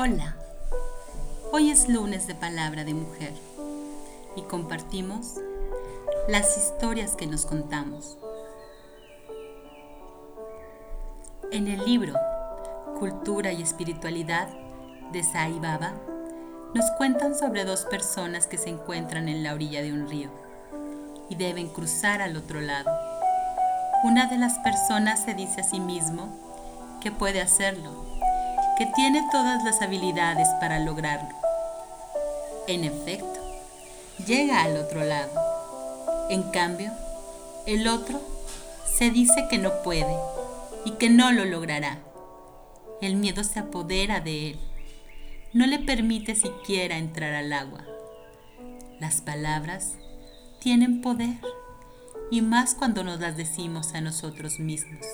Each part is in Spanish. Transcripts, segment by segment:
Hola, hoy es lunes de Palabra de Mujer y compartimos las historias que nos contamos. En el libro Cultura y Espiritualidad de Sai Baba, nos cuentan sobre dos personas que se encuentran en la orilla de un río y deben cruzar al otro lado. Una de las personas se dice a sí mismo que puede hacerlo, que tiene todas las habilidades para lograrlo. En efecto, llega al otro lado. En cambio, el otro se dice que no puede y que no lo logrará. El miedo se apodera de él. No le permite siquiera entrar al agua. Las palabras tienen poder y más cuando nos las decimos a nosotros mismos.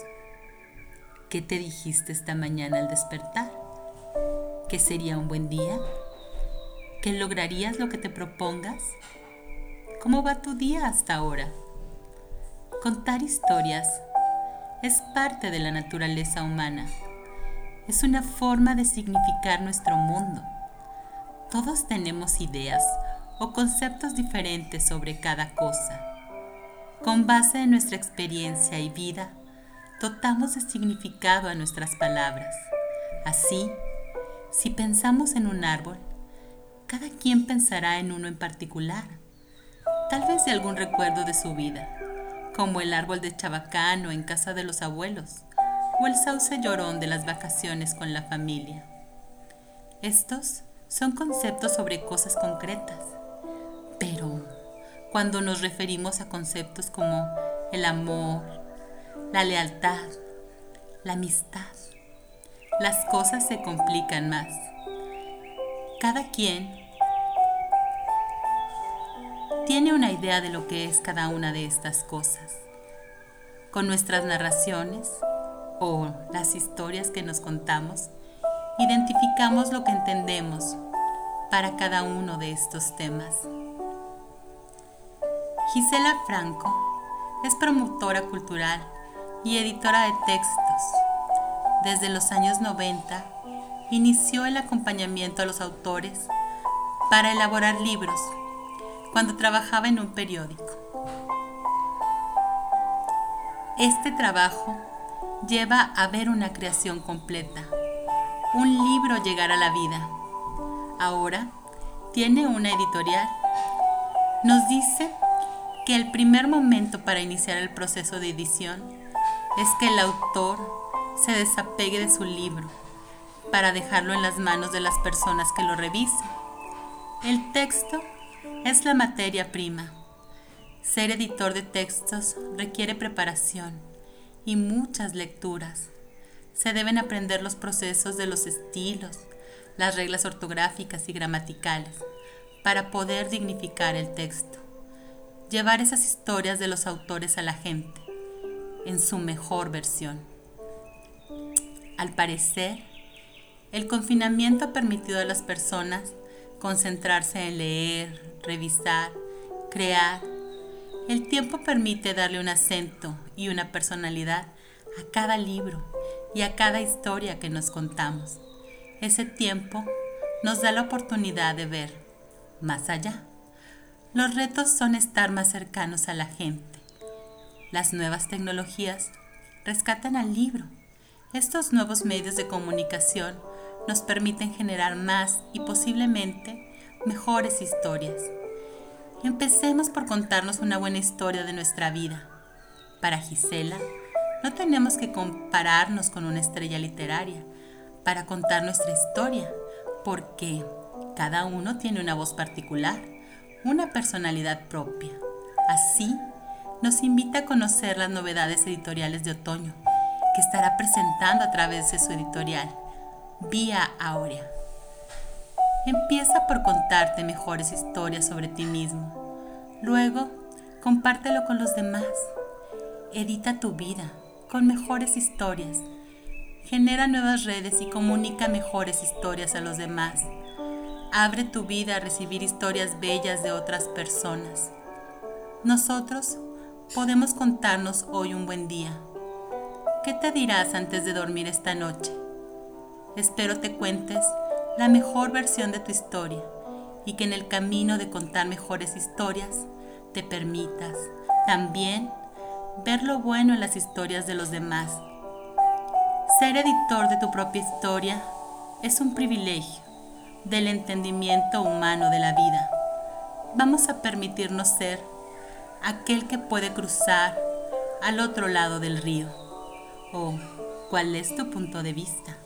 ¿Qué te dijiste esta mañana al despertar? ¿Que sería un buen día? ¿Que lograrías lo que te propongas? ¿Cómo va tu día hasta ahora? Contar historias es parte de la naturaleza humana. Es una forma de significar nuestro mundo. Todos tenemos ideas o conceptos diferentes sobre cada cosa. Con base en nuestra experiencia y vida, dotamos de significado a nuestras palabras. Así, si pensamos en un árbol, cada quien pensará en uno en particular, tal vez de algún recuerdo de su vida, como el árbol de Chabacano en casa de los abuelos o el sauce llorón de las vacaciones con la familia. Estos son conceptos sobre cosas concretas pero cuando nos referimos a conceptos como el amor, la lealtad, la amistad, las cosas se complican más. Cada quien tiene una idea de lo que es cada una de estas cosas. Con nuestras narraciones o las historias que nos contamos, identificamos lo que entendemos para cada uno de estos temas. Gisela Franco es promotora cultural y editora de textos. Desde los años 90 inició el acompañamiento a los autores para elaborar libros cuando trabajaba en un periódico. Este trabajo lleva a ver una creación completa, un libro llegar a la vida. Ahora tiene una editorial. Nos dice que el primer momento para iniciar el proceso de edición es que el autor se desapegue de su libro para dejarlo en las manos de las personas que lo revisen. El texto es la materia prima. Ser editor de textos requiere preparación y muchas lecturas. Se deben aprender los procesos de los estilos, las reglas ortográficas y gramaticales para poder dignificar el texto llevar esas historias de los autores a la gente en su mejor versión. Al parecer, el confinamiento ha permitido a las personas concentrarse en leer, revisar, crear. El tiempo permite darle un acento y una personalidad a cada libro y a cada historia que nos contamos. Ese tiempo nos da la oportunidad de ver más allá. Los retos son estar más cercanos a la gente. Las nuevas tecnologías rescatan al libro. Estos nuevos medios de comunicación nos permiten generar más y posiblemente mejores historias. Empecemos por contarnos una buena historia de nuestra vida. Para Gisela, no tenemos que compararnos con una estrella literaria para contar nuestra historia, porque cada uno tiene una voz particular una personalidad propia. Así, nos invita a conocer las novedades editoriales de otoño que estará presentando a través de su editorial, Vía Aurea. Empieza por contarte mejores historias sobre ti mismo. Luego, compártelo con los demás. Edita tu vida con mejores historias. Genera nuevas redes y comunica mejores historias a los demás. Abre tu vida a recibir historias bellas de otras personas. Nosotros podemos contarnos hoy un buen día. ¿Qué te dirás antes de dormir esta noche? Espero te cuentes la mejor versión de tu historia y que en el camino de contar mejores historias te permitas también ver lo bueno en las historias de los demás. Ser editor de tu propia historia es un privilegio del entendimiento humano de la vida. Vamos a permitirnos ser aquel que puede cruzar al otro lado del río. ¿O cuál es tu punto de vista?